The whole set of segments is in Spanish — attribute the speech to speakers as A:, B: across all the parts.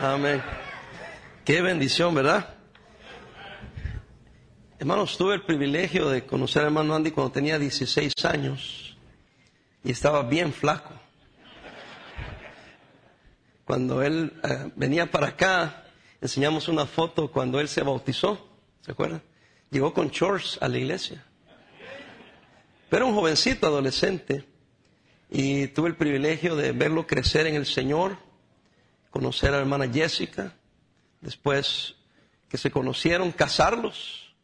A: Amén. Qué bendición, ¿verdad? Hermanos, tuve el privilegio de conocer al hermano Andy cuando tenía 16 años y estaba bien flaco. Cuando él eh, venía para acá, enseñamos una foto cuando él se bautizó, ¿se acuerdan? Llegó con shorts a la iglesia. Pero un jovencito adolescente y tuve el privilegio de verlo crecer en el Señor, conocer a la hermana Jessica, después que se conocieron, casarlos,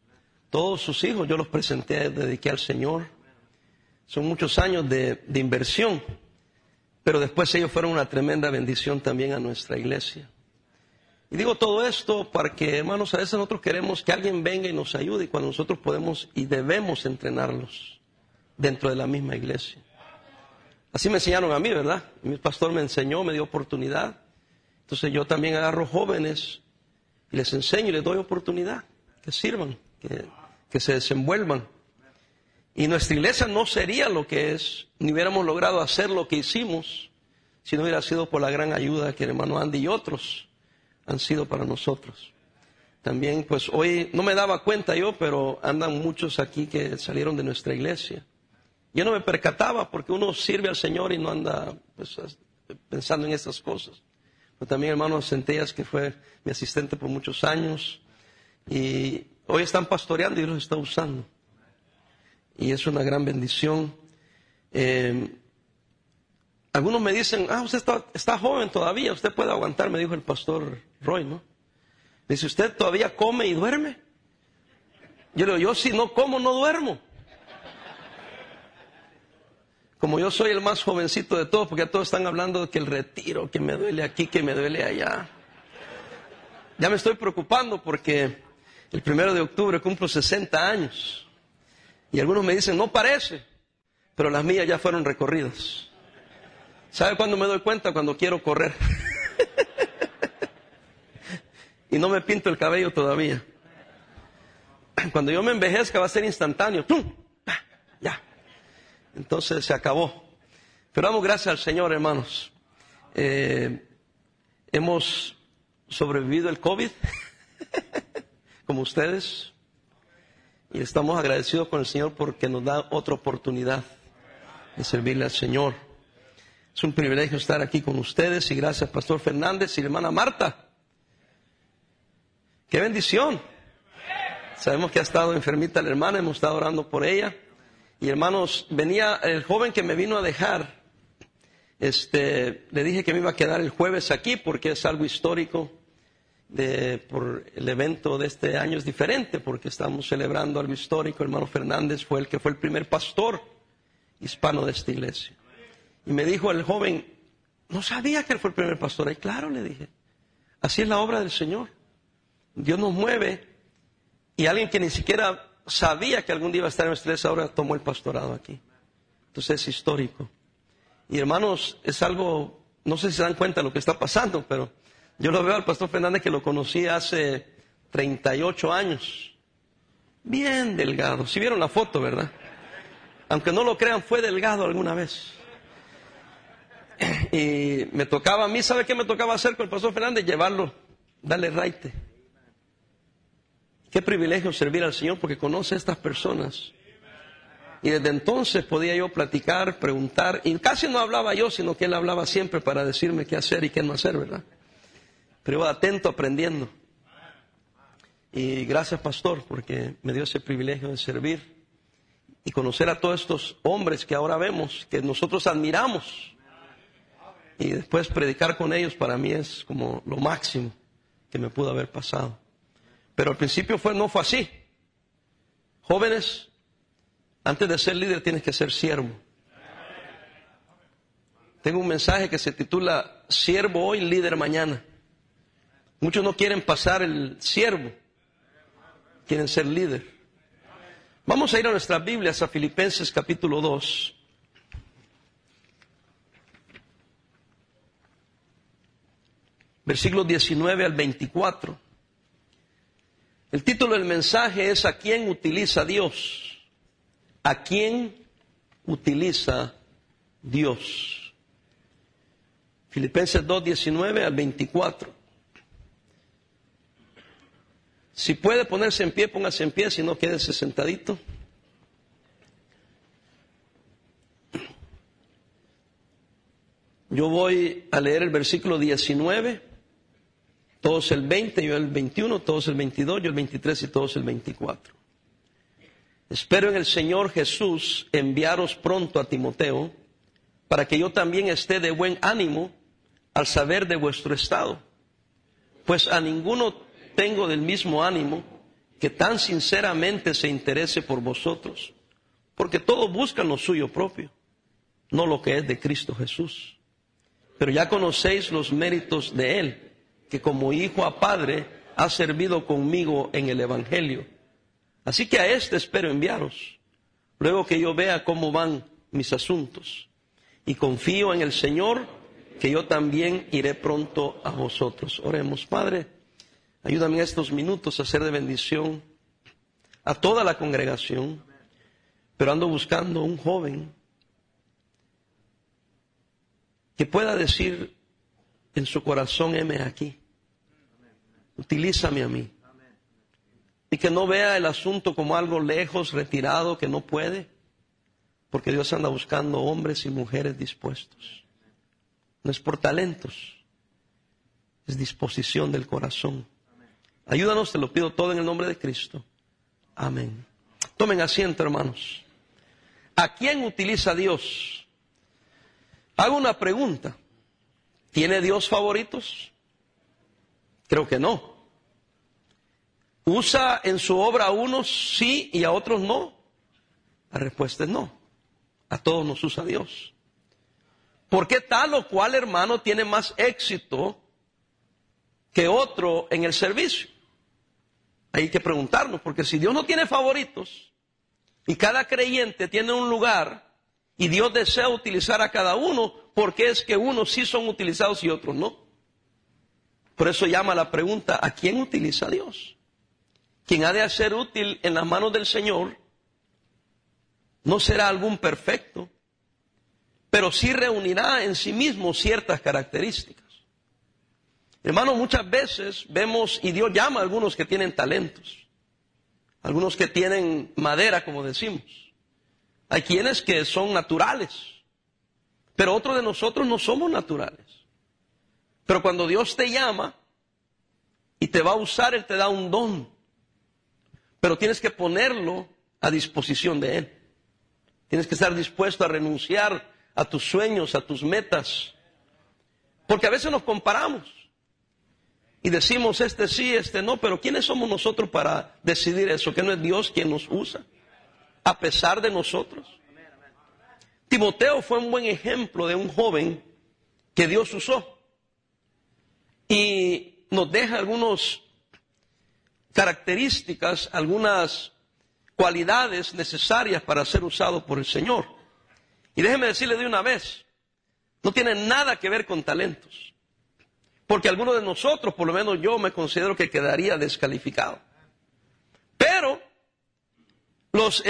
A: todos sus hijos, yo los presenté, dediqué al Señor. Son muchos años de, de inversión, pero después ellos fueron una tremenda bendición también a nuestra iglesia. Y digo todo esto para que, hermanos, a veces nosotros queremos que alguien venga y nos ayude cuando nosotros podemos y debemos entrenarlos dentro de la misma iglesia. Así me enseñaron a mí, ¿verdad? Mi pastor me enseñó, me dio oportunidad. Entonces yo también agarro jóvenes y les enseño y les doy oportunidad, que sirvan, que, se desenvuelvan. Y nuestra iglesia no sería lo que es, ni hubiéramos logrado hacer lo que hicimos, si no hubiera sido por la gran ayuda que el hermano Andy y otros han sido para nosotros. También, pues hoy no me daba cuenta yo, pero andan muchos aquí que salieron de nuestra iglesia. Yo no me percataba porque uno sirve al Señor y no anda pues, pensando en estas cosas. También hermano Centellas, que fue mi asistente por muchos años, y hoy están pastoreando y los está usando. Y es una gran bendición. Eh, algunos me dicen, ah, usted está, está, joven todavía, usted puede aguantar, me dijo el pastor Roy, ¿no? dice, ¿usted todavía come y duerme? Yo le digo, yo si no como, no duermo. Como yo soy el más jovencito de todos, porque todos están hablando de que el retiro, que me duele aquí, que me duele allá. Ya me estoy preocupando porque el primero de octubre cumplo 60 años. Y algunos me dicen, no parece, pero las mías ya fueron recorridas. ¿Sabe cuándo me doy cuenta? Cuando quiero correr. y no me pinto el cabello todavía. Cuando yo me envejezca va a ser instantáneo. ¡Tum! Entonces se acabó. Pero damos gracias al Señor, hermanos. Eh, hemos sobrevivido el COVID, como ustedes, y estamos agradecidos con el Señor porque nos da otra oportunidad de servirle al Señor. Es un privilegio estar aquí con ustedes y gracias, Pastor Fernández y hermana Marta. ¡Qué bendición! Sabemos que ha estado enfermita la hermana, hemos estado orando por ella. Y hermanos, venía el joven que me vino a dejar, este, le dije que me iba a quedar el jueves aquí porque es algo histórico. De, por el evento de este año es diferente porque estamos celebrando algo histórico. hermano Fernández fue el que fue el primer pastor hispano de esta iglesia. Y me dijo el joven, no sabía que él fue el primer pastor. Y claro, le dije, así es la obra del Señor. Dios nos mueve y alguien que ni siquiera sabía que algún día iba a estar en iglesia, ahora tomó el pastorado aquí. Entonces es histórico. Y hermanos, es algo, no sé si se dan cuenta de lo que está pasando, pero yo lo veo al pastor Fernández que lo conocí hace 38 años. Bien delgado. Si vieron la foto, ¿verdad? Aunque no lo crean, fue delgado alguna vez. Y me tocaba a mí, ¿sabe qué me tocaba hacer con el pastor Fernández? Llevarlo, darle raite. Qué privilegio servir al Señor porque conoce a estas personas. Y desde entonces podía yo platicar, preguntar, y casi no hablaba yo, sino que él hablaba siempre para decirme qué hacer y qué no hacer, ¿verdad? Pero iba atento aprendiendo. Y gracias, pastor, porque me dio ese privilegio de servir y conocer a todos estos hombres que ahora vemos, que nosotros admiramos. Y después predicar con ellos para mí es como lo máximo que me pudo haber pasado. Pero al principio fue, no fue así. Jóvenes, antes de ser líder tienes que ser siervo. Tengo un mensaje que se titula Siervo hoy, líder mañana. Muchos no quieren pasar el siervo, quieren ser líder. Vamos a ir a nuestras Biblias, a Filipenses capítulo 2. Versículos 19 al 24. El título del mensaje es ¿A quién utiliza Dios? ¿A quién utiliza Dios? Filipenses 2, 19 al 24. Si puede ponerse en pie, póngase en pie, si no, quédese sentadito. Yo voy a leer el versículo 19, todos el 20, yo el 21, todos el 22, yo el 23 y todos el 24. Espero en el Señor Jesús enviaros pronto a Timoteo, para que yo también esté de buen ánimo al saber de vuestro estado. Pues a ninguno tengo del mismo ánimo que tan sinceramente se interese por vosotros, porque todos buscan lo suyo propio, no lo que es de Cristo Jesús. Pero ya conocéis los méritos de Él, que como hijo a padre ha servido conmigo en el Evangelio. Así que a este espero enviaros, luego que yo vea cómo van mis asuntos. Y confío en el Señor, que yo también iré pronto a vosotros. Oremos, Padre, ayúdame en estos minutos a ser de bendición a toda la congregación, pero ando buscando un joven que pueda decir en su corazón, heme aquí, utilízame a mí. Y que no vea el asunto como algo lejos, retirado, que no puede, porque Dios anda buscando hombres y mujeres dispuestos. No es por talentos, es disposición del corazón. Ayúdanos, te lo pido todo en el nombre de Cristo. Amén. Tomen asiento, hermanos. ¿A quién utiliza Dios? Hago una pregunta. ¿Tiene Dios favoritos? Creo que no. ¿Usa en su obra a unos sí y a otros no? La respuesta es no. A todos nos usa Dios. ¿Por qué tal o cual hermano tiene más éxito que otro en el servicio? Hay que preguntarnos, porque si Dios no tiene favoritos y cada creyente tiene un lugar y Dios desea utilizar a cada uno porque es que unos sí son utilizados y otros no. Por eso llama la pregunta, ¿a quién utiliza Dios? Quien ha de ser útil en las manos del Señor no será algún perfecto, pero sí reunirá en sí mismo ciertas características. Hermanos, muchas veces vemos, y Dios llama a algunos que tienen talentos, algunos que tienen madera, como decimos, hay quienes que son naturales, pero otros de nosotros no somos naturales. Pero cuando Dios te llama y te va a usar, Él te da un don. Pero tienes que ponerlo a disposición de Él. Tienes que estar dispuesto a renunciar a tus sueños, a tus metas. Porque a veces nos comparamos y decimos este sí, este no, pero ¿quiénes somos nosotros para decidir eso? Que no es Dios quien nos usa a pesar de nosotros. Timoteo fue un buen ejemplo de un joven que Dios usó y nos deja algunas características, algunas cualidades necesarias para ser usado por el Señor. Y déjeme decirle de una vez, no tiene nada que ver con talentos. Porque algunos de nosotros, por lo menos yo me considero que quedaría descalificado. Pero los,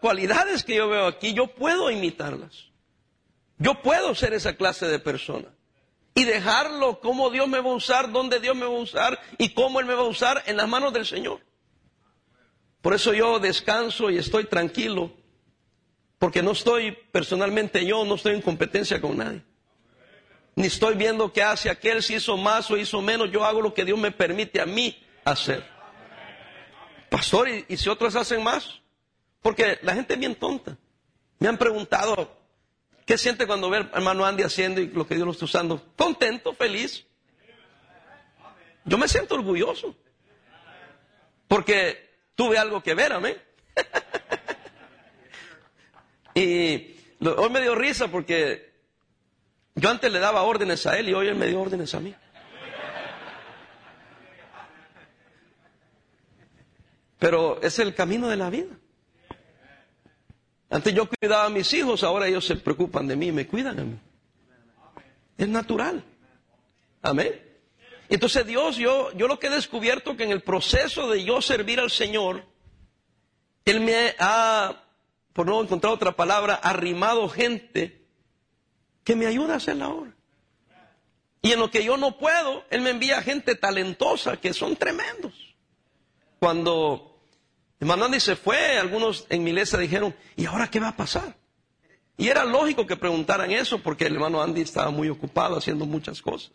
A: cualidades que yo veo aquí, yo puedo imitarlas. Yo puedo ser esa clase de persona. Y dejarlo como Dios me va a usar, donde Dios me va a usar y cómo Él me va a usar en las manos del Señor. Por eso yo descanso y estoy tranquilo. Porque no estoy personalmente yo, no estoy en competencia con nadie. Ni estoy viendo qué hace aquel, si hizo más o hizo menos. Yo hago lo que Dios me permite a mí hacer. Pastor, ¿y, y si otros hacen más? Porque la gente es bien tonta. Me han preguntado, ¿qué siente cuando ve al hermano Andy haciendo y lo que Dios lo está usando? Contento, feliz. Yo me siento orgulloso. Porque tuve algo que ver, amén. y hoy me dio risa porque yo antes le daba órdenes a él y hoy él me dio órdenes a mí. Pero es el camino de la vida. Antes yo cuidaba a mis hijos, ahora ellos se preocupan de mí y me cuidan a mí. Es natural. Amén. Entonces Dios, yo, yo lo que he descubierto que en el proceso de yo servir al Señor, Él me ha, por no encontrar otra palabra, arrimado gente que me ayuda a hacer la obra. Y en lo que yo no puedo, Él me envía gente talentosa que son tremendos. cuando Andy se fue, algunos en mi iglesia dijeron, ¿y ahora qué va a pasar? Y era lógico que preguntaran eso porque el hermano Andy estaba muy ocupado haciendo muchas cosas.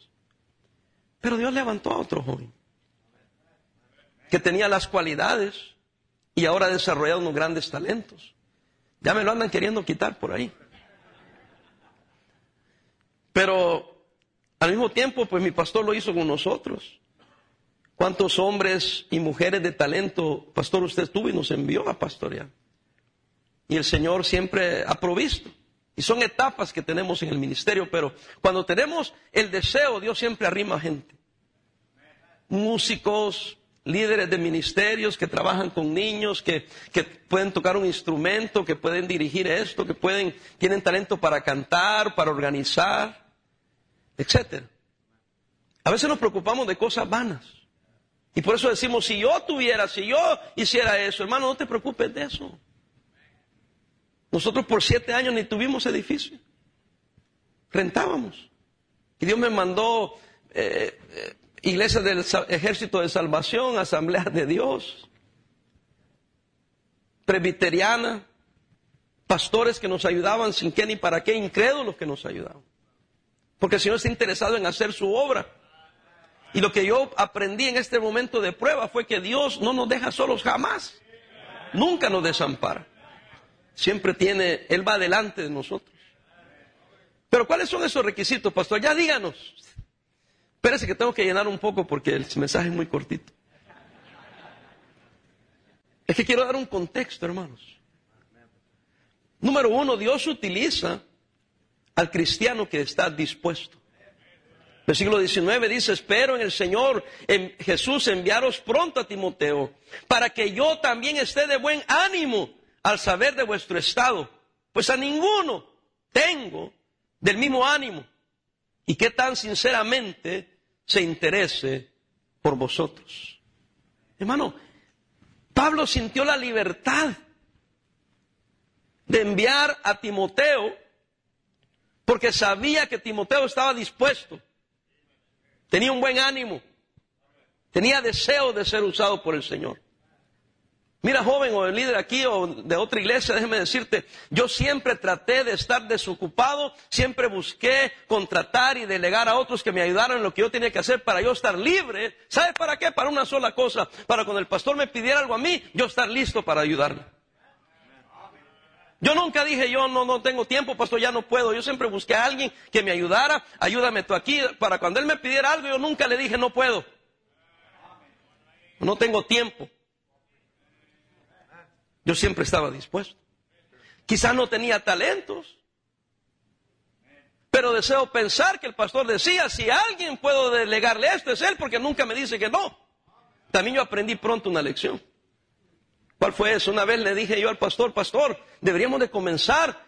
A: Pero Dios levantó a otro joven que tenía las cualidades y ahora ha desarrollado unos grandes talentos. Ya me lo andan queriendo quitar por ahí. Pero al mismo tiempo, pues mi pastor lo hizo con nosotros. ¿Cuántos hombres y mujeres de talento, pastor, usted tuvo y nos envió a pastorear? Y el Señor siempre ha provisto. Y son etapas que tenemos en el ministerio, pero cuando tenemos el deseo, Dios siempre arrima gente. Músicos, líderes de ministerios que trabajan con niños, que, que, pueden tocar un instrumento, que pueden dirigir esto, que pueden, tienen talento para cantar, para organizar, etc. A veces nos preocupamos de cosas vanas. Y por eso decimos, si yo tuviera, si yo hiciera eso, hermano, no te preocupes de eso. Nosotros por siete años ni tuvimos edificio. Rentábamos. Y Dios me mandó eh, eh, iglesias del Ejército de Salvación, Asamblea de Dios, presbiteriana, pastores que nos ayudaban sin qué ni para qué, incrédulos que nos ayudaban. Porque el Señor está interesado en hacer su obra. Y lo que yo aprendí en este momento de prueba fue que Dios no nos deja solos jamás. Nunca nos desampara. Siempre tiene, Él va delante de nosotros. Pero ¿cuáles son esos requisitos, pastor? Ya díganos. Espérese que tengo que llenar un poco porque el mensaje es muy cortito. Es que quiero dar un contexto, hermanos. Número uno, Dios utiliza al cristiano que está dispuesto. Versículo 19 dice, espero en el Señor, en Jesús, enviaros pronto a Timoteo, para que yo también esté de buen ánimo al saber de vuestro estado. Pues a ninguno tengo del mismo ánimo y que tan sinceramente se interese por vosotros. Hermano, Pablo sintió la libertad de enviar a Timoteo porque sabía que Timoteo estaba dispuesto, tenía un buen ánimo, tenía deseo de ser usado por el Señor. Mira, joven o el líder aquí o de otra iglesia, déjeme decirte, yo siempre traté de estar desocupado, siempre busqué contratar y delegar a otros que me ayudaran en lo que yo tenía que hacer para yo estar libre. ¿Sabe para qué? Para una sola cosa, para cuando el pastor me pidiera algo a mí, yo estar listo para ayudarle. Yo nunca dije, yo no, no tengo tiempo, pastor, ya no puedo. Yo siempre busqué a alguien que me ayudara, ayúdame tú aquí, para cuando él me pidiera algo, yo nunca le dije, no puedo. No tengo tiempo. Yo siempre estaba dispuesto. Quizás no tenía talentos, pero deseo pensar que el pastor decía, si alguien puedo delegarle esto es él, porque nunca me dice que no. También yo aprendí pronto una lección. ¿Cuál fue eso? Una vez le dije yo al pastor, pastor, deberíamos de comenzar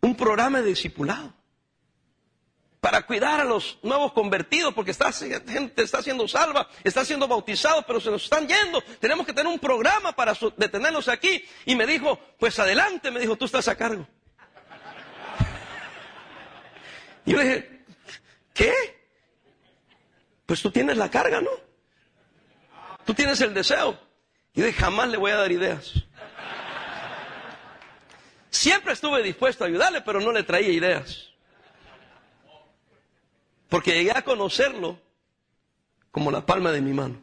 A: un programa de discipulado para cuidar a los nuevos convertidos, porque esta gente está siendo salva, está siendo bautizado, pero se nos están yendo. Tenemos que tener un programa para detenerlos aquí. Y me dijo, pues adelante, me dijo, tú estás a cargo. Y yo le dije, ¿qué? Pues tú tienes la carga, ¿no? Tú tienes el deseo. Y yo dije, jamás le voy a dar ideas. Siempre estuve dispuesto a ayudarle, pero no le traía ideas. Porque llegué a conocerlo como la palma de mi mano.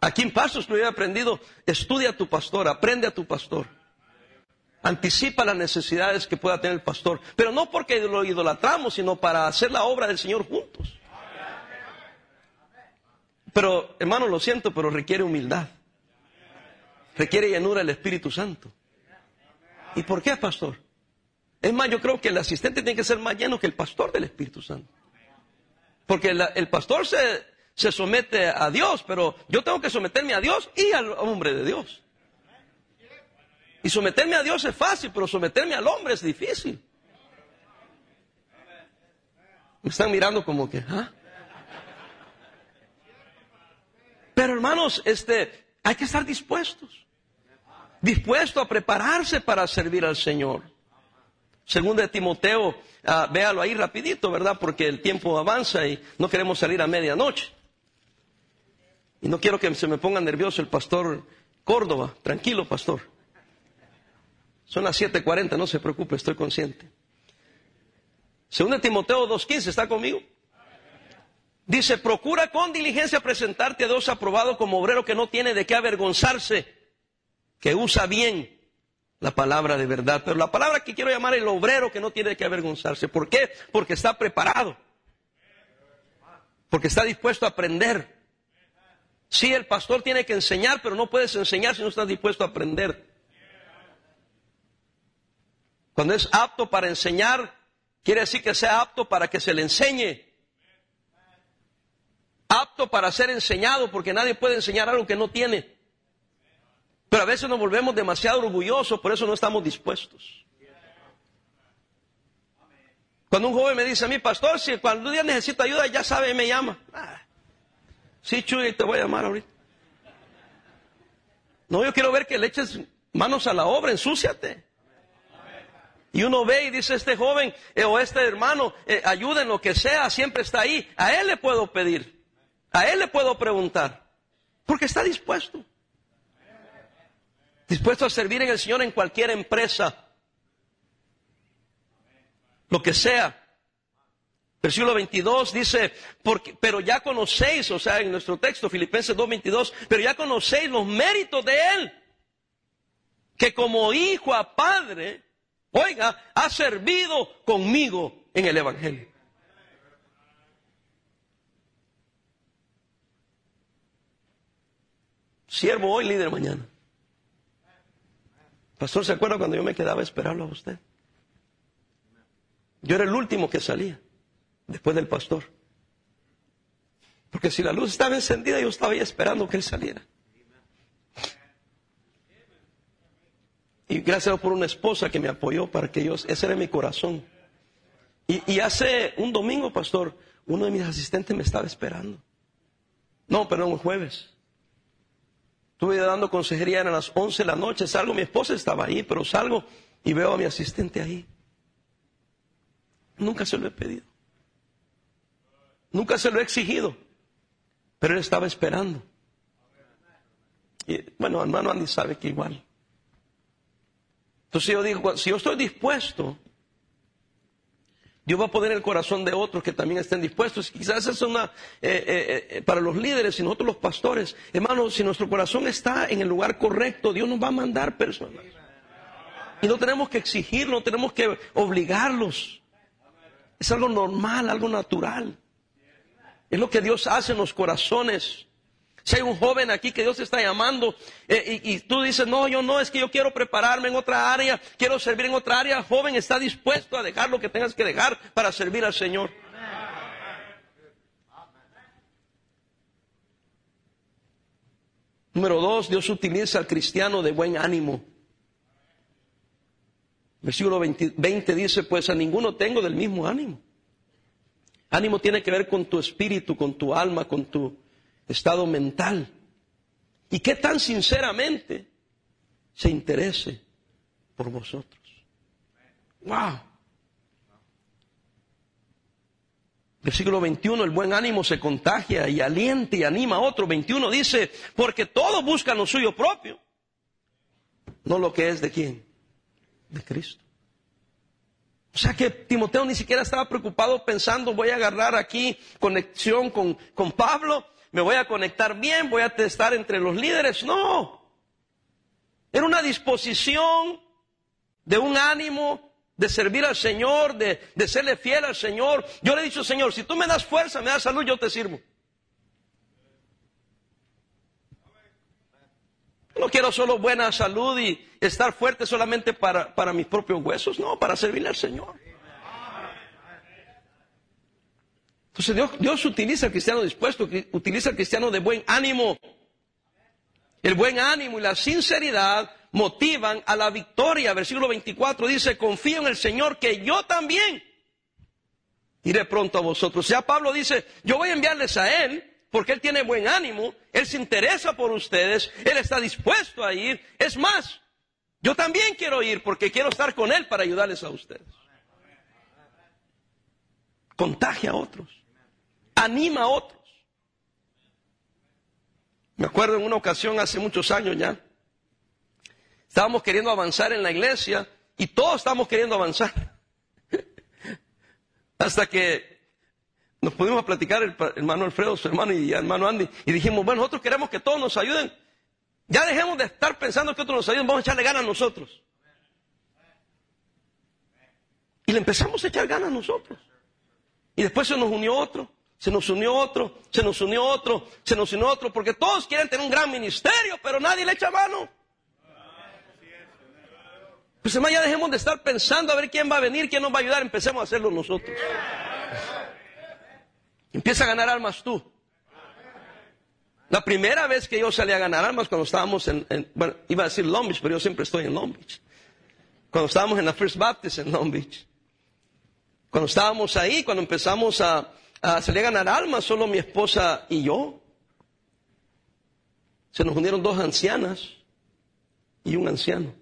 A: Aquí en Pasos lo he aprendido, estudia a tu pastor, aprende a tu pastor. Anticipa las necesidades que pueda tener el pastor, pero no porque lo idolatramos, sino para hacer la obra del Señor juntos. Pero, hermano, lo siento, pero requiere humildad. Requiere llenura del Espíritu Santo. ¿Y por qué, pastor? Es más, yo creo que el asistente tiene que ser más lleno que el pastor del Espíritu Santo. Porque el pastor se, se somete a Dios, pero yo tengo que someterme a Dios y al hombre de Dios. Y someterme a Dios es fácil, pero someterme al hombre es difícil. Me están mirando como que, ¿ah? Pero hermanos, este, hay que estar dispuestos. Dispuesto a prepararse para servir al Señor. Segundo de Timoteo, uh, véalo ahí rapidito, ¿verdad? Porque el tiempo avanza y no queremos salir a medianoche. Y no quiero que se me ponga nervioso el pastor Córdoba. Tranquilo, pastor. Son las 7:40, no se preocupe, estoy consciente. Según Timoteo 2:15, ¿está conmigo? Dice, procura con diligencia presentarte a Dios aprobado como obrero que no tiene de qué avergonzarse, que usa bien la palabra de verdad. Pero la palabra que quiero llamar el obrero que no tiene de qué avergonzarse. ¿Por qué? Porque está preparado. Porque está dispuesto a aprender. Sí, el pastor tiene que enseñar, pero no puedes enseñar si no estás dispuesto a aprender. Cuando es apto para enseñar, quiere decir que sea apto para que se le enseñe. Para ser enseñado, porque nadie puede enseñar algo que no tiene. Pero a veces nos volvemos demasiado orgullosos, por eso no estamos dispuestos. Cuando un joven me dice a mí, pastor, si cuando un día necesita ayuda, ya sabe, me llama. Ah, sí, Chuy, te voy a llamar ahorita. No, yo quiero ver que le eches manos a la obra, ensúciate. Y uno ve y dice, este joven eh, o este hermano, eh, ayuda en lo que sea, siempre está ahí. A él le puedo pedir, a él le puedo preguntar, porque está dispuesto. Dispuesto a servir en el Señor en cualquier empresa, lo que sea. Versículo 22 dice, porque, pero ya conocéis, o sea, en nuestro texto, Filipenses 2.22, pero ya conocéis los méritos de Él, que como hijo a padre, oiga, ha servido conmigo en el Evangelio. Siervo hoy, líder mañana. Pastor, ¿se acuerda cuando yo me quedaba esperando a usted? Yo era el último que salía, después del pastor. Porque si la luz estaba encendida, yo estaba ahí esperando que él saliera. Y gracias por una esposa que me apoyó para que yo, ese era mi corazón. Y, y, hace un domingo, pastor, uno de mis asistentes me estaba esperando. No, perdón, un jueves. Estuve dando consejería, eran las 11 de la noche, salgo, mi esposa estaba ahí, pero salgo y veo a mi asistente ahí. Nunca se lo he pedido. Nunca se lo he exigido. Pero él estaba esperando. Y, bueno, hermano Andy sabe que igual. Entonces yo digo, si yo estoy dispuesto, Dios va a poner el corazón de otros que también estén dispuestos. Quizás es una eh, eh, eh, para los líderes y nosotros los pastores. Hermanos, si nuestro corazón está en el lugar correcto, Dios nos va a mandar personas. Y no tenemos que exigir, no tenemos que obligarlos. Es algo normal, algo natural. Es lo que Dios hace en los corazones. Si hay un joven aquí que Dios está llamando eh, y, tú dices, no, yo no, es que yo quiero prepararme en otra área, quiero servir en otra área, joven está dispuesto a dejar lo que tengas que dejar para servir al Señor. Número dos, Dios utiliza al cristiano de buen ánimo. Versículo 20, 20, dice, pues a ninguno tengo del mismo ánimo. Ánimo tiene que ver con tu espíritu, con tu alma, con tu estado mental. Y qué tan sinceramente se interese por vosotros. Wow. Versículo 21, el buen ánimo se contagia y alienta y anima a otro. 21 dice, porque todos buscan lo suyo propio, no lo que es de quién, de Cristo. O sea que Timoteo ni siquiera estaba preocupado pensando, voy a agarrar aquí conexión con, con Pablo me voy a conectar bien, voy a estar entre los líderes. No. Era una disposición de un ánimo de servir al Señor, de, de serle fiel al Señor. Yo le he dicho, Señor, si tú me das fuerza, me das salud, yo te sirvo. No quiero solo buena salud y estar fuerte solamente para, para mis propios huesos, no, para servirle al Señor. Entonces Dios, utiliza al cristiano dispuesto, utiliza al cristiano de buen ánimo. El buen ánimo y la sinceridad motivan a la victoria. Versículo 24 dice, confío en el Señor que yo también iré pronto a vosotros. Ya Pablo dice, yo voy a enviarles a Él porque Él tiene buen ánimo, Él se interesa por ustedes, Él está dispuesto a ir. Es más, yo también quiero ir porque quiero estar con Él para ayudarles a ustedes. Contagia a otros anima a otros. Me acuerdo en una ocasión hace muchos años ya, estábamos queriendo avanzar en la iglesia y todos estábamos queriendo avanzar. Hasta que nos pudimos platicar el hermano Alfredo, su hermano y el hermano Andy, y dijimos, bueno, nosotros queremos que todos nos ayuden. Ya dejemos de estar pensando que otros nos ayuden, vamos a echarle ganas a nosotros. Y le empezamos a echar ganas a nosotros. Y después se nos unió otro, se nos unió otro, se nos unió otro, se nos unió otro, porque todos quieren tener un gran ministerio, pero nadie le echa mano. Pues hermano, ya dejemos de estar pensando a ver quién va a venir, quién nos va a ayudar, empecemos a hacerlo nosotros. Empieza a ganar almas tú. La primera vez que yo salí a ganar almas cuando estábamos en, bueno, iba a decir Long Beach, pero yo siempre estoy en Long Beach. Cuando estábamos en la First Baptist en Long Beach. Cuando estábamos ahí, cuando empezamos a, a salir a ganar almas, solo mi esposa y yo. Se nos unieron dos ancianas y un anciano.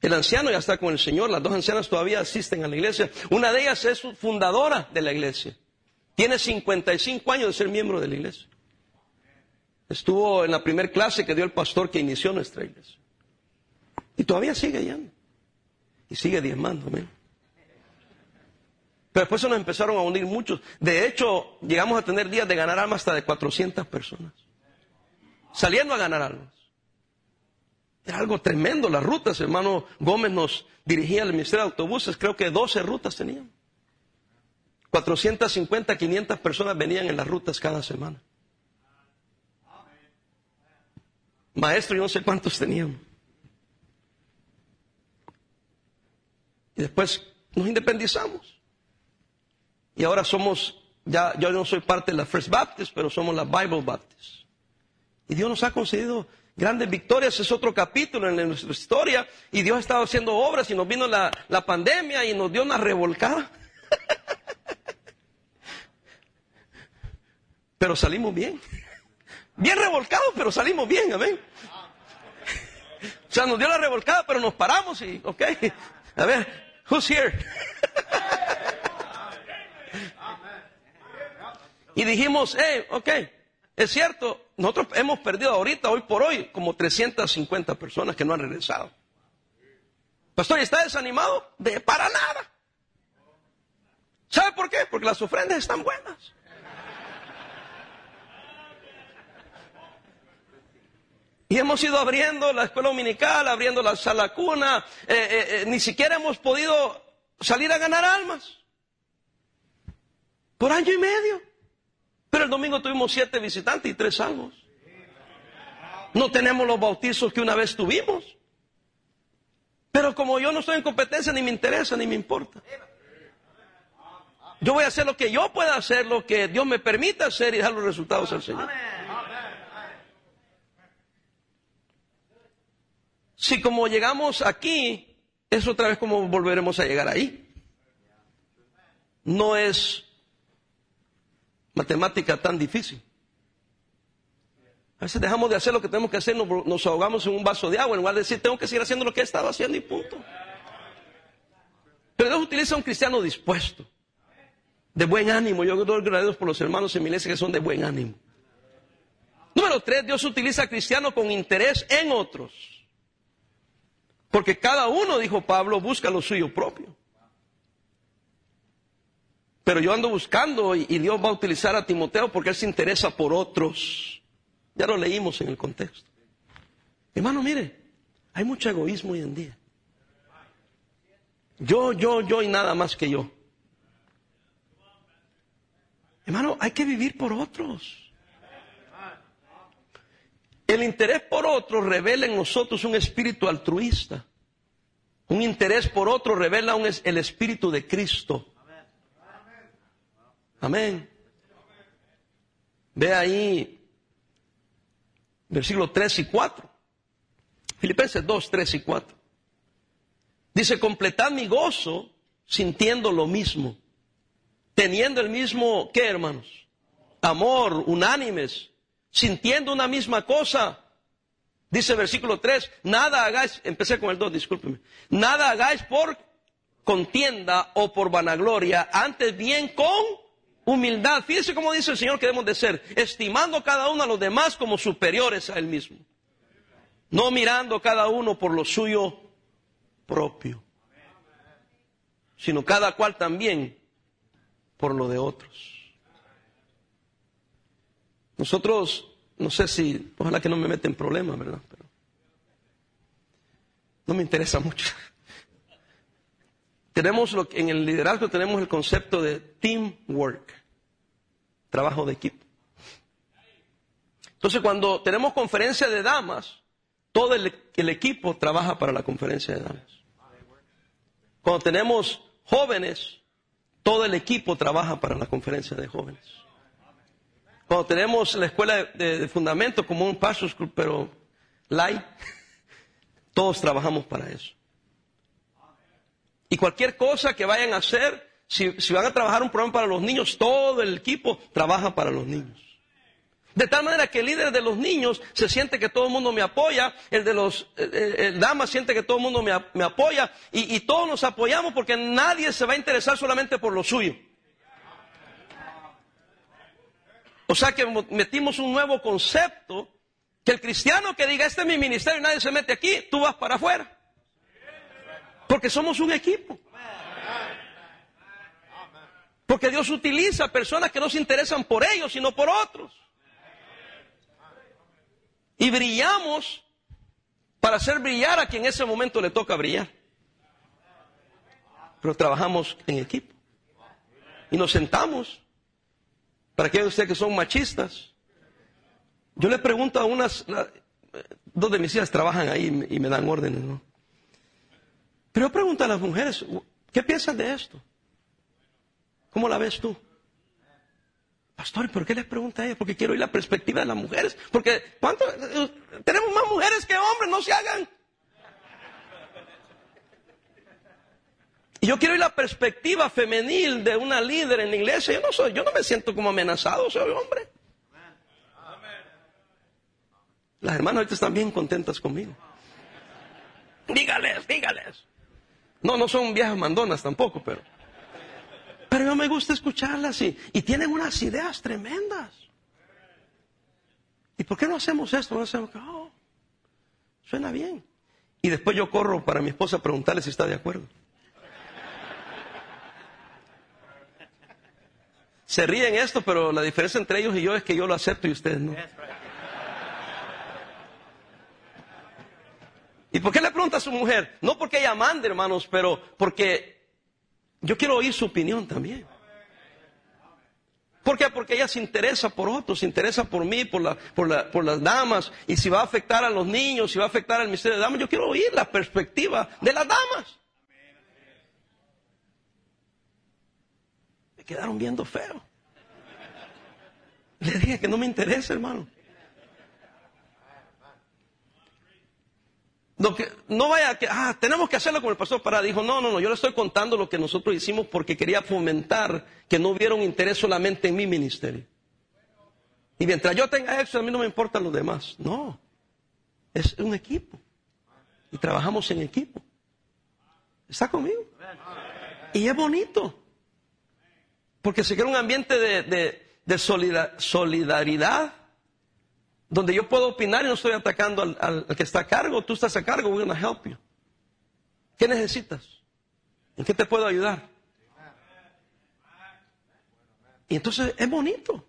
A: El anciano ya está con el Señor, las dos ancianas todavía asisten a la iglesia. Una de ellas es fundadora de la iglesia. Tiene 55 años de ser miembro de la iglesia. Estuvo en la primera clase que dio el pastor que inició nuestra iglesia. Y todavía sigue yendo. Y sigue diezmando, Pero después se nos empezaron a unir muchos. De hecho, llegamos a tener días de ganar almas hasta de 400 personas. Saliendo a ganar almas. Era algo tremendo las rutas. Hermano Gómez nos dirigía al Ministerio de Autobuses. Creo que 12 rutas tenían. 450, 500 personas venían en las rutas cada semana. Maestro, yo no sé cuántos tenían. Y después nos independizamos. Y ahora somos, ya yo no soy parte de la First Baptist, pero somos la Bible Baptist. Y Dios nos ha concedido grandes victorias, es otro capítulo en nuestra historia, y Dios ha estado haciendo obras y nos vino la, pandemia y nos dio una revolcada. pero salimos bien. Bien revolcados, pero salimos bien, amén. O sea, nos dio la revolcada, pero nos paramos y, ok, a ver, who's here? y dijimos, hey, ok, es cierto, nosotros hemos perdido ahorita, hoy por hoy, como 350 personas que no han regresado. Pastor, ¿y está desanimado? De para nada. ¿Sabe por qué? Porque las ofrendas están buenas. Y hemos ido abriendo la escuela dominical, abriendo la sala cuna, eh, eh, eh, ni siquiera hemos podido salir a ganar almas. Por año y medio. Pero el domingo tuvimos siete visitantes y tres salvos. No tenemos los bautizos que una vez tuvimos. Pero como yo no estoy en competencia, ni me interesa, ni me importa. Yo voy a hacer lo que yo pueda hacer, lo que Dios me permita hacer y dar los resultados al Señor. Si como llegamos aquí, es otra vez como volveremos a llegar ahí. No es matemática tan difícil. A veces dejamos de hacer lo que tenemos que hacer, nos, ahogamos en un vaso de agua, en lugar de decir, tengo que seguir haciendo lo que he estado haciendo y punto. Pero Dios utiliza a un cristiano dispuesto, de buen ánimo. Yo doy gracias por los hermanos en mi iglesia que son de buen ánimo. Número tres, Dios utiliza a cristianos con interés en otros. Porque cada uno, dijo Pablo, busca lo suyo propio. Pero yo ando buscando y, Dios va a utilizar a Timoteo porque Él se interesa por otros. Ya lo leímos en el contexto. Hermano, mire, hay mucho egoísmo hoy en día. Yo, yo, yo y nada más que yo. Hermano, hay que vivir por otros. El interés por otros revela en nosotros un espíritu altruista. Un interés por otro revela el espíritu de Cristo. Amén. Ve ahí versículos 3 y 4. Filipenses 2, 3 y 4. Dice, completad mi gozo sintiendo lo mismo, teniendo el mismo, ¿qué hermanos? Amor, unánimes, sintiendo una misma cosa. Dice versículo 3, nada hagáis, empecé con el 2, discúlpeme, nada hagáis por contienda o por vanagloria, antes bien con Humildad. Fíjese cómo dice el Señor que debemos de ser, estimando cada uno a los demás como superiores a Él mismo. No mirando cada uno por lo suyo propio, sino cada cual también por lo de otros. Nosotros, no sé si, ojalá que no me meten problemas, ¿verdad? Pero no me interesa mucho. Tenemos lo, en el liderazgo tenemos el concepto de teamwork, trabajo de equipo. Entonces, cuando tenemos conferencia de damas, todo el, equipo trabaja para la conferencia de damas. Cuando tenemos jóvenes, todo el equipo trabaja para la conferencia de jóvenes. Cuando tenemos la escuela de, de, fundamento como un paso, pero light, todos trabajamos para eso. Y cualquier cosa que vayan a hacer, si, van a trabajar un programa para los niños, todo el equipo trabaja para los niños. De tal manera que el líder de los niños se siente que todo el mundo me apoya, el de los el, el damas siente que todo el mundo me, me apoya y, y todos nos apoyamos porque nadie se va a interesar solamente por lo suyo. O sea que metimos un nuevo concepto, que el cristiano que diga, este es mi ministerio y nadie se mete aquí, tú vas para afuera. Porque somos un equipo. Porque Dios utiliza personas que no se interesan por ellos, sino por otros. Y brillamos para hacer brillar a quien en ese momento le toca brillar. Pero trabajamos en equipo. Y nos sentamos. Para aquellos de ustedes que son machistas. Yo le pregunto a unas, dos de mis hijas trabajan ahí y me dan órdenes, ¿no? Pero yo pregunto a las mujeres, ¿qué piensan de esto? ¿Cómo la ves tú? Pastor, ¿por qué les pregunta a ella? Porque quiero oír la perspectiva de las mujeres. Porque ¿cuánto? tenemos más mujeres que hombres, no se hagan. Y yo quiero oír la perspectiva femenil de una líder en la iglesia. Yo no soy, yo no me siento como amenazado, soy hombre. Las hermanas ahorita están bien contentas conmigo. Dígales, dígales. No, no son viejas mandonas tampoco, pero. Pero yo me gusta escucharlas y, y tienen unas ideas tremendas. ¿Y por qué no hacemos esto? No hacemos, oh, suena bien. Y después yo corro para mi esposa a preguntarle si está de acuerdo. Se ríen esto, pero la diferencia entre ellos y yo es que yo lo acepto y ustedes no. ¿Y por qué le pregunta a su mujer? No porque ella mande, hermanos, pero porque yo quiero oír su opinión también. ¿Por qué? Porque ella se interesa por otros, se interesa por mí, por, por, la, por las damas, y si va a afectar a los niños, si va a afectar al ministerio de damas, yo quiero oír la perspectiva de las damas. Me quedaron viendo feo. Le dije que no me interesa, hermano. No, vaya que, ah, tenemos que hacerlo como el pastor Pará. Dijo, no, no, no, yo le estoy contando lo que nosotros hicimos porque quería fomentar que no hubiera un interés solamente en mi ministerio. Y mientras yo tenga eso, a mí no me importan los demás. No, es un equipo. Y trabajamos en equipo. ¿Está conmigo? Y es bonito. Porque se crea un ambiente de, de, de solidaridad donde yo puedo opinar y no estoy atacando al, al, al, que está a cargo, tú estás a cargo, we're going to help you. ¿Qué necesitas? ¿En qué te puedo ayudar? Y entonces es bonito.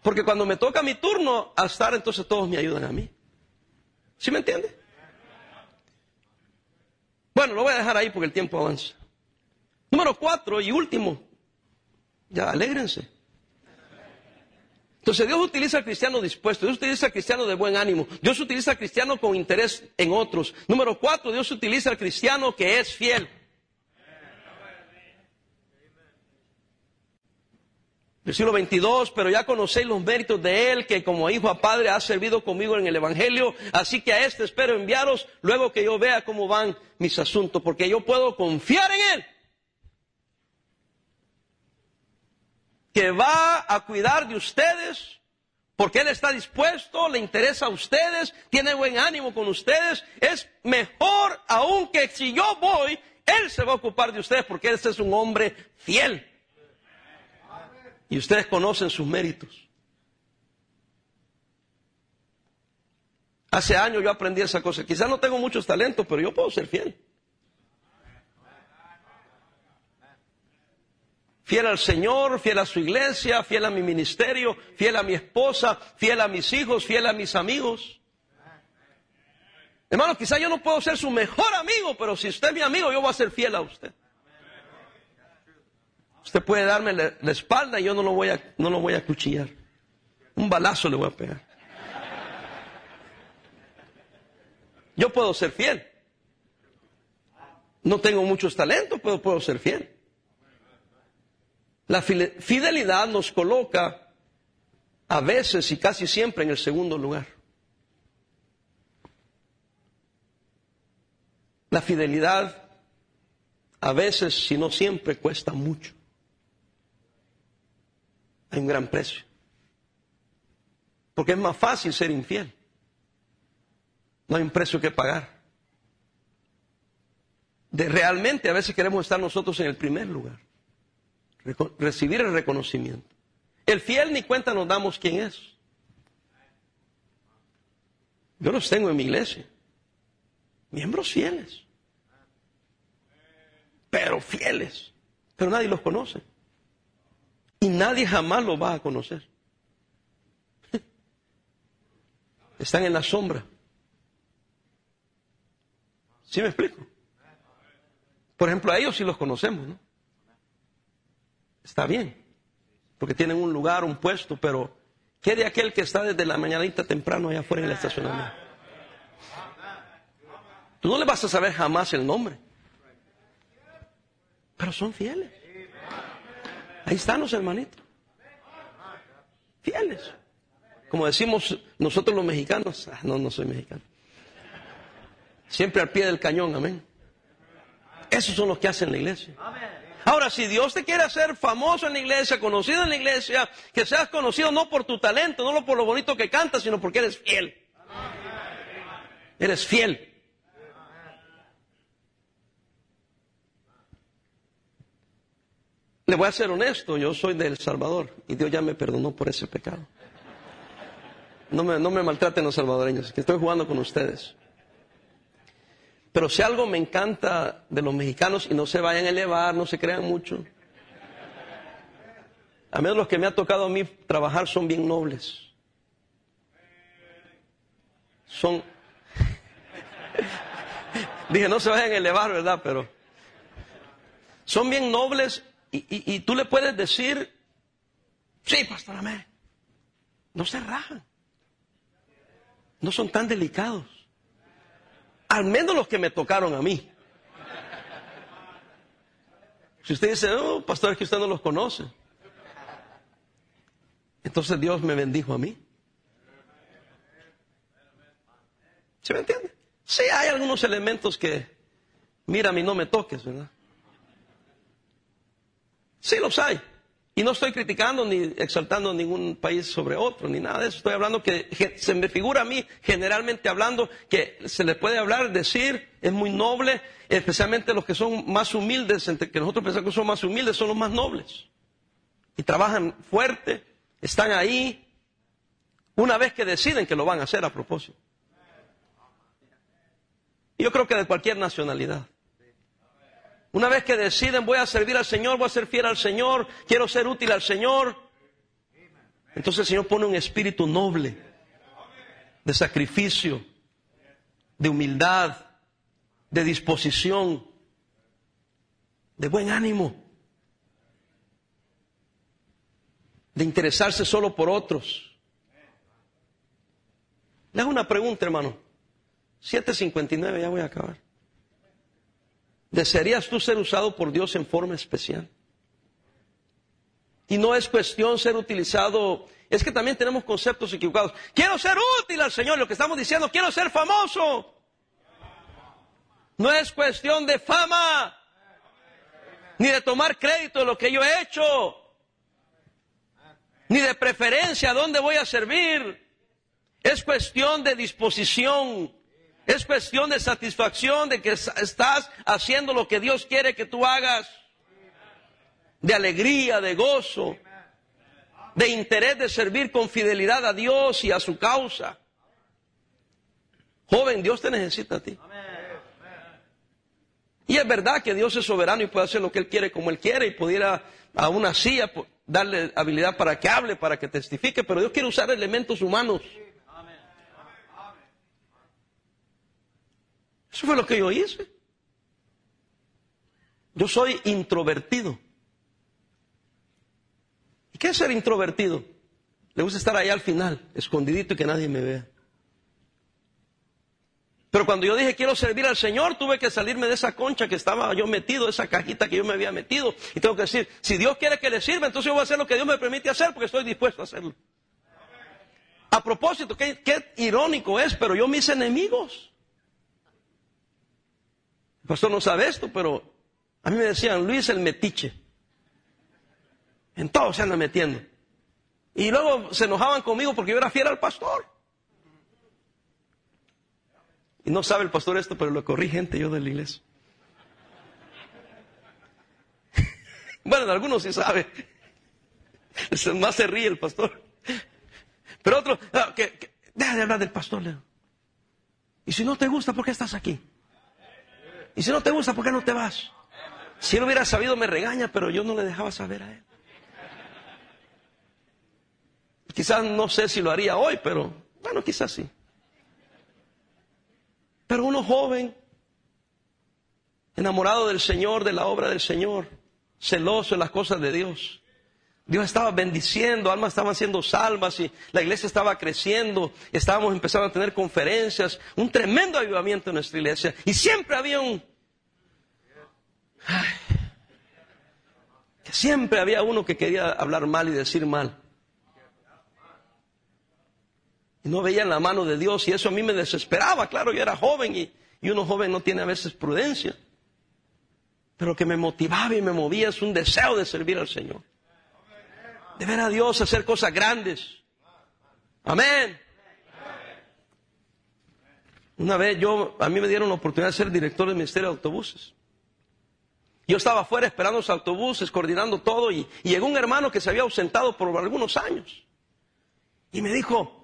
A: Porque cuando me toca mi turno a estar, entonces todos me ayudan a mí. ¿Sí me entiende? Bueno, lo voy a dejar ahí porque el tiempo avanza. Número cuatro y último. Ya, alégrense. Entonces Dios utiliza al cristiano dispuesto, Dios utiliza al cristiano de buen ánimo, Dios utiliza al cristiano con interés en otros. Número cuatro, Dios utiliza al cristiano que es fiel. Versículo 22, pero ya conocéis los méritos de Él, que como hijo a padre ha servido conmigo en el Evangelio, así que a este espero enviaros luego que yo vea cómo van mis asuntos, porque yo puedo confiar en Él. Que va a cuidar de ustedes, porque Él está dispuesto, le interesa a ustedes, tiene buen ánimo con ustedes, es mejor aún que si yo voy, Él se va a ocupar de ustedes, porque Él es un hombre fiel. Y ustedes conocen sus méritos. Hace años yo aprendí esa cosa. Quizás no tengo muchos talentos, pero yo puedo ser fiel. Fiel al Señor, fiel a su iglesia, fiel a mi ministerio, fiel a mi esposa, fiel a mis hijos, fiel a mis amigos. Hermano, quizás yo no puedo ser su mejor amigo, pero si usted es mi amigo, yo voy a ser fiel a usted. Usted puede darme la, espalda y yo no lo voy a, no lo voy a cuchillar. Un balazo le voy a pegar. Yo puedo ser fiel. No tengo muchos talentos, pero puedo ser fiel. La fidelidad nos coloca a veces y casi siempre en el segundo lugar. La fidelidad a veces, si no siempre, cuesta mucho. Hay un gran precio. Porque es más fácil ser infiel. No hay un precio que pagar. De realmente a veces queremos estar nosotros en el primer lugar. Recibir el reconocimiento. El fiel ni cuenta nos damos quién es. Yo los tengo en mi iglesia. Miembros fieles. Pero fieles. Pero nadie los conoce. Y nadie jamás los va a conocer. Están en la sombra. ¿Sí me explico? Por ejemplo, a ellos sí los conocemos, ¿no? Está bien, porque tienen un lugar, un puesto, pero ¿qué de aquel que está desde la mañanita temprano allá afuera en el estacionamiento? Tú no le vas a saber jamás el nombre, pero son fieles. Ahí están los hermanitos. Fieles. Como decimos nosotros los mexicanos, ah, no, no soy mexicano. Siempre al pie del cañón, amén. Esos son los que hacen la iglesia. Ahora, si Dios te quiere hacer famoso en la iglesia, conocido en la iglesia, que seas conocido no por tu talento, no por lo bonito que cantas, sino porque eres fiel. Eres fiel. Le voy a ser honesto, yo soy de El Salvador y Dios ya me perdonó por ese pecado. No me, no me maltraten los salvadoreños, que estoy jugando con ustedes. Pero si algo me encanta de los mexicanos, y no se vayan a elevar, no se crean mucho. A menos los que me ha tocado a mí trabajar son bien nobles. Son. Dije, no se vayan a elevar, ¿verdad? Pero. Son bien nobles y, tú le puedes decir, sí, pastor, amén. No se rajan. No son tan delicados. Al menos los que me tocaron a mí. Si usted dice, oh, pastor, es que usted no los conoce. Entonces Dios me bendijo a mí. ¿Se me entiende? Sí, hay algunos elementos que, mira, a mí no me toques, ¿verdad? Sí, los hay. Y no estoy criticando ni exaltando ningún país sobre otro, ni nada de eso. Estoy hablando que se me figura a mí, generalmente hablando, que se le puede hablar, decir, es muy noble, especialmente los que son más humildes, entre que nosotros pensamos que son más humildes, son los más nobles. Y trabajan fuerte, están ahí, una vez que deciden que lo van a hacer a propósito. Yo creo que de cualquier nacionalidad. Una vez que deciden voy a servir al Señor, voy a ser fiel al Señor, quiero ser útil al Señor, entonces el Señor pone un espíritu noble de sacrificio, de humildad, de disposición, de buen ánimo, de interesarse solo por otros. Le hago una pregunta, hermano. 7.59, ya voy a acabar. ¿Desearías tú ser usado por Dios en forma especial? Y no es cuestión ser utilizado, es que también tenemos conceptos equivocados. Quiero ser útil al Señor, lo que estamos diciendo, quiero ser famoso. No es cuestión de fama, ni de tomar crédito de lo que yo he hecho, ni de preferencia a dónde voy a servir. Es cuestión de disposición es cuestión de satisfacción, de que estás haciendo lo que Dios quiere que tú hagas. De alegría, de gozo. de interés de servir con fidelidad a Dios y a su causa. Joven, Dios te necesita a ti. Y es verdad que Dios es soberano y puede hacer lo que Él quiere como Él quiere y pudiera a una silla darle habilidad para que hable, para que testifique, pero Dios quiere usar elementos humanos. Eso fue lo que yo hice. Yo soy introvertido. ¿Y qué es ser introvertido? Le gusta estar allá al final, escondidito y que nadie me vea. Pero cuando yo dije quiero servir al Señor, tuve que salirme de esa concha que estaba yo metido, esa cajita que yo me había metido. Y tengo que decir, si Dios quiere que le sirva, entonces yo voy a hacer lo que Dios me permite hacer porque estoy dispuesto a hacerlo. A propósito, qué, qué irónico es, pero yo mis enemigos. El pastor no sabe esto, pero a mí me decían, Luis el metiche. En todo se anda metiendo. Y luego se enojaban conmigo porque yo era fiel al pastor. Y no sabe el pastor esto, pero lo corrí gente yo de la iglesia. bueno, algunos sí sabe. Más se ríe el pastor. Pero otro, ah, que, deja de hablar del pastor. Y si no te gusta, ¿por qué estás aquí? Y si no te gusta, ¿por qué no te vas? Si él hubiera sabido, me regaña, pero yo no le dejaba saber a él. Quizás no sé si lo haría hoy, pero bueno, quizás sí. Pero uno joven, enamorado del Señor, de la obra del Señor, celoso de las cosas de Dios. Dios estaba bendiciendo, almas estaban siendo salvas y la iglesia estaba creciendo, estábamos empezando a tener conferencias, un tremendo avivamiento en nuestra iglesia y siempre había un... que siempre había uno que quería hablar mal y decir mal. Y no veían la mano de Dios y eso a mí me desesperaba. Claro, yo era joven y, y uno joven no tiene a veces prudencia. Pero lo que me motivaba y me movía es un deseo de servir al Señor. De ver a Dios hacer cosas grandes. Amén. Una vez yo, a mí me dieron la oportunidad de ser director del Ministerio de Autobuses. Yo estaba afuera esperando los autobuses, coordinando todo, y, y, llegó un hermano que se había ausentado por algunos años. Y me dijo,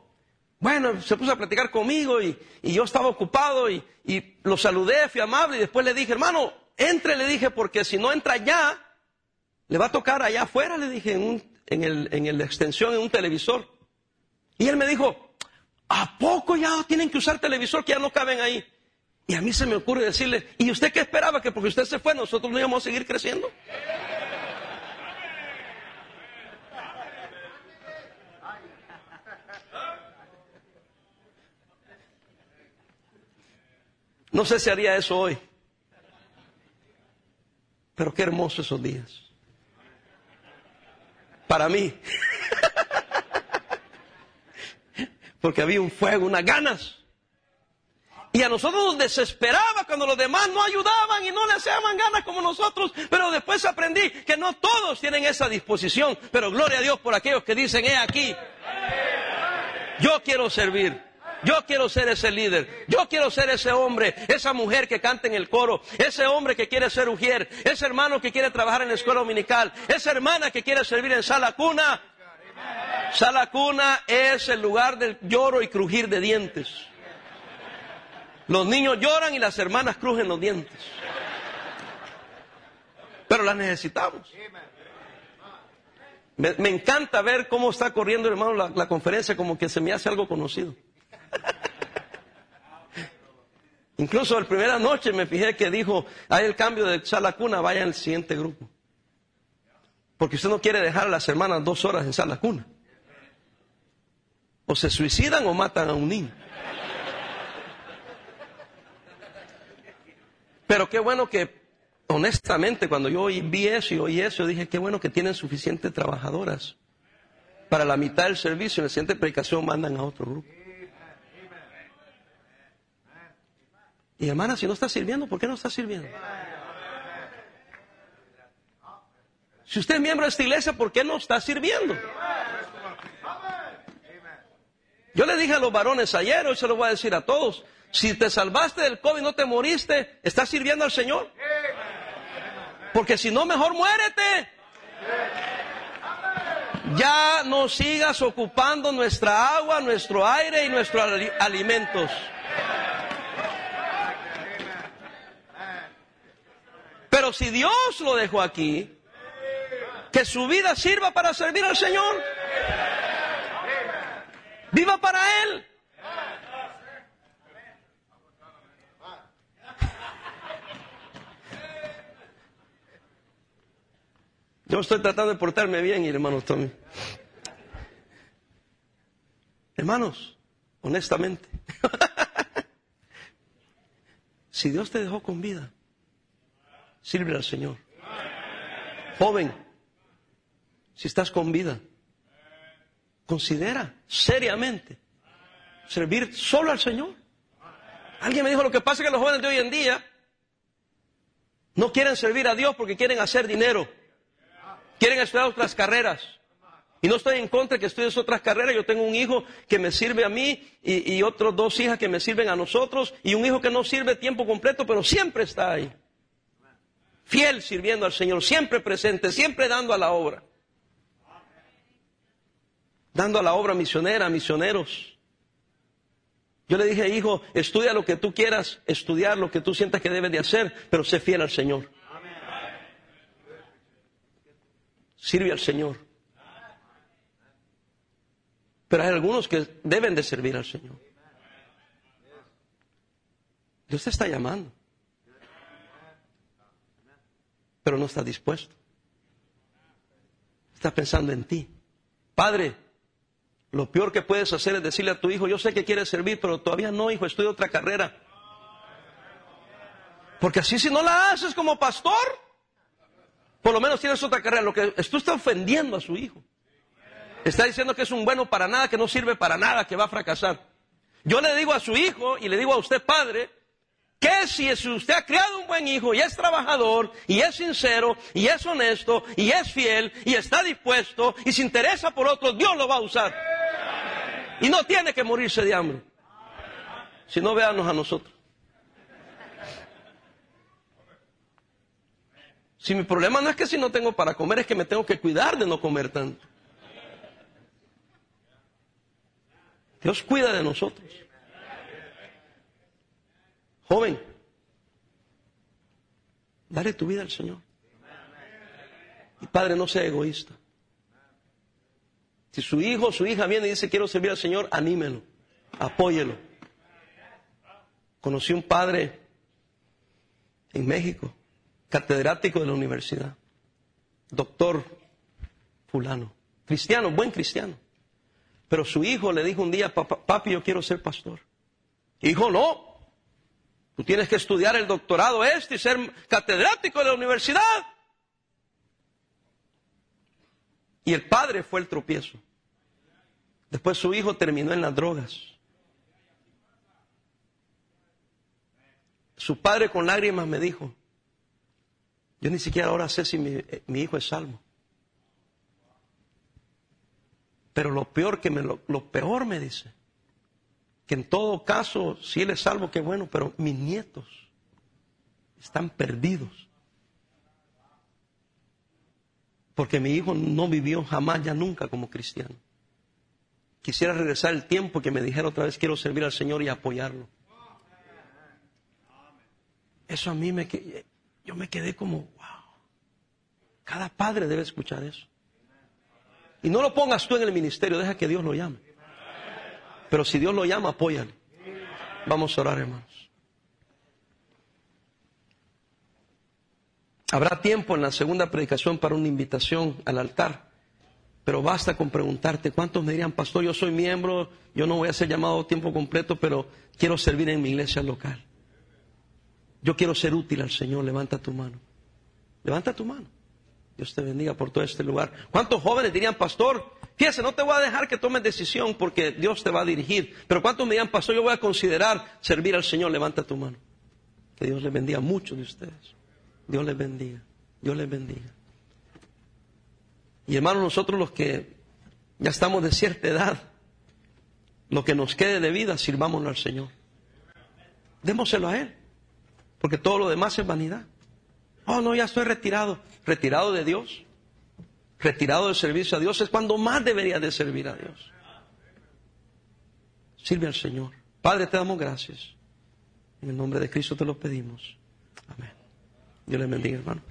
A: bueno, se puso a platicar conmigo y, yo estaba ocupado y, lo saludé, fui amable y después le dije, hermano, entre, le dije, porque si no entra ya, le va a tocar allá afuera, le dije, en, un, en, el, en la extensión, en un televisor. Y él me dijo, ¿a poco ya tienen que usar televisor que ya no caben ahí? Y a mí se me ocurre decirle, ¿y usted qué esperaba? Que porque usted se fue, nosotros no íbamos a seguir creciendo. No sé si haría eso hoy. Pero qué hermoso esos días. Para mí. Porque había un fuego, unas ganas. Y a nosotros nos desesperaba cuando los demás no ayudaban y no le hacían ganas como nosotros. Pero después aprendí que no todos tienen esa disposición. Pero gloria a Dios por aquellos que dicen, he aquí. Yo quiero servir. Yo quiero ser ese líder. Yo quiero ser ese hombre, esa mujer que canta en el coro, ese hombre que quiere ser ujier, ese hermano que quiere trabajar en la escuela dominical, esa hermana que quiere servir en sala cuna. Sala cuna es el lugar del lloro y crujir de dientes. Los niños lloran y las hermanas crujen los dientes. Pero las necesitamos. Me, encanta ver cómo está corriendo, hermano, la conferencia, como que se me hace algo conocido. Incluso la primera noche me fijé que dijo, hay el cambio de sala cuna, vaya al siguiente grupo. Porque usted no quiere dejar a las hermanas dos horas en sala cuna. O se suicidan o matan a un niño. Pero qué bueno que, honestamente, cuando yo vi eso y oí eso, dije, qué bueno que tienen suficientes trabajadoras. Para la mitad del servicio, en la siguiente predicación mandan a otro grupo. Y hermana, si no está sirviendo, ¿por qué no está sirviendo? Si usted es miembro de esta iglesia, ¿por qué no está sirviendo? Yo le dije a los varones ayer, hoy se lo voy a decir a todos, si te salvaste del COVID y no te moriste, ¿estás sirviendo al Señor? Porque si no, mejor muérete. Ya no sigas ocupando nuestra agua, nuestro aire y nuestros alimentos. Pero si Dios lo dejó aquí, que su vida sirva para servir al Señor. Viva para Él. Yo estoy tratando de portarme bien, hermano Tommy. Hermanos, honestamente, si Dios te dejó con vida, sirve al Señor. Joven, si estás con vida, considera seriamente servir solo al Señor. Alguien me dijo, lo que pasa es que los jóvenes de hoy en día no quieren servir a Dios porque quieren hacer dinero. Quieren estudiar otras carreras. Y no estoy en contra de que estudies otras carreras. Yo tengo un hijo que me sirve a mí y, y otros dos hijas que me sirven a nosotros y un hijo que no sirve tiempo completo, pero siempre está ahí. Fiel sirviendo al Señor, siempre presente, siempre dando a la obra. Dando a la obra misionera, misioneros. Yo le dije, hijo, estudia lo que tú quieras, estudiar lo que tú sientas que debes de hacer, pero sé fiel al Señor. Sirve al Señor. Pero hay algunos que deben de servir al Señor. Dios te está llamando. Pero no está dispuesto. Está pensando en ti. Padre, lo peor que puedes hacer es decirle a tu hijo, yo sé que quieres servir, pero todavía no, hijo, estudia otra carrera. Porque así si no la haces como pastor, por lo menos tienes otra carrera. Lo que tú estás ofendiendo a su hijo. Está diciendo que es un bueno para nada, que no sirve para nada, que va a fracasar. Yo le digo a su hijo y le digo a usted, padre, que si usted ha criado un buen hijo y es trabajador y es sincero y es honesto y es fiel y está dispuesto y se interesa por otro, Dios lo va a usar. Y no tiene que morirse de hambre. Si no, véanos a nosotros. Si mi problema no es que si no tengo para comer, es que me tengo que cuidar de no comer tanto. Dios cuida de nosotros. Joven, dale tu vida al Señor. Y padre, no sea egoísta. Si su hijo o su hija viene y dice quiero servir al Señor, anímelo, apóyelo. Conocí un padre en México catedrático de la universidad, doctor fulano, cristiano, buen cristiano. Pero su hijo le dijo un día, papi, yo quiero ser pastor. Hijo, no. Tú tienes que estudiar el doctorado este y ser catedrático de la universidad. Y el padre fue el tropiezo. Después su hijo terminó en las drogas. Su padre con lágrimas me dijo, yo ni siquiera ahora sé si eh, mi, hijo es salvo. Pero lo peor que me lo, peor me dice, que en todo caso, si él es salvo, qué bueno, pero mis nietos están perdidos. Porque mi hijo no vivió jamás, ya nunca como cristiano. Quisiera regresar el tiempo que me dijera otra vez, quiero servir al Señor y apoyarlo. Eso a mí me yo me quedé como, wow. Cada padre debe escuchar eso. Y no lo pongas tú en el ministerio, deja que Dios lo llame. Pero si Dios lo llama, apóyale. Vamos a orar, hermanos. Habrá tiempo en la segunda predicación para una invitación al altar. Pero basta con preguntarte, ¿cuántos me dirían, pastor, yo soy miembro, yo no voy a ser llamado a tiempo completo, pero quiero servir en mi iglesia local? Yo quiero ser útil al Señor, levanta tu mano. Levanta tu mano. Dios te bendiga por todo este lugar. ¿Cuántos jóvenes dirían, pastor? Fíjese, no te voy a dejar que tomes decisión porque Dios te va a dirigir. Pero ¿cuántos me dirían, pastor? Yo voy a considerar servir al Señor. Levanta tu mano. Que Dios les bendiga a muchos de ustedes. Dios les bendiga. Dios les bendiga. Y hermanos, nosotros los que ya estamos de cierta edad, lo que nos quede de vida, sirvámoslo al Señor. Démoselo a Él porque todo lo demás es vanidad. Oh, no, ya estoy retirado. ¿Retirado de Dios? Retirado del servicio a Dios, es cuando más debería de servir a Dios. Sirve al Señor. Padre, te damos gracias. En el nombre de Cristo te lo pedimos. Amén. Dios le bendiga, hermano.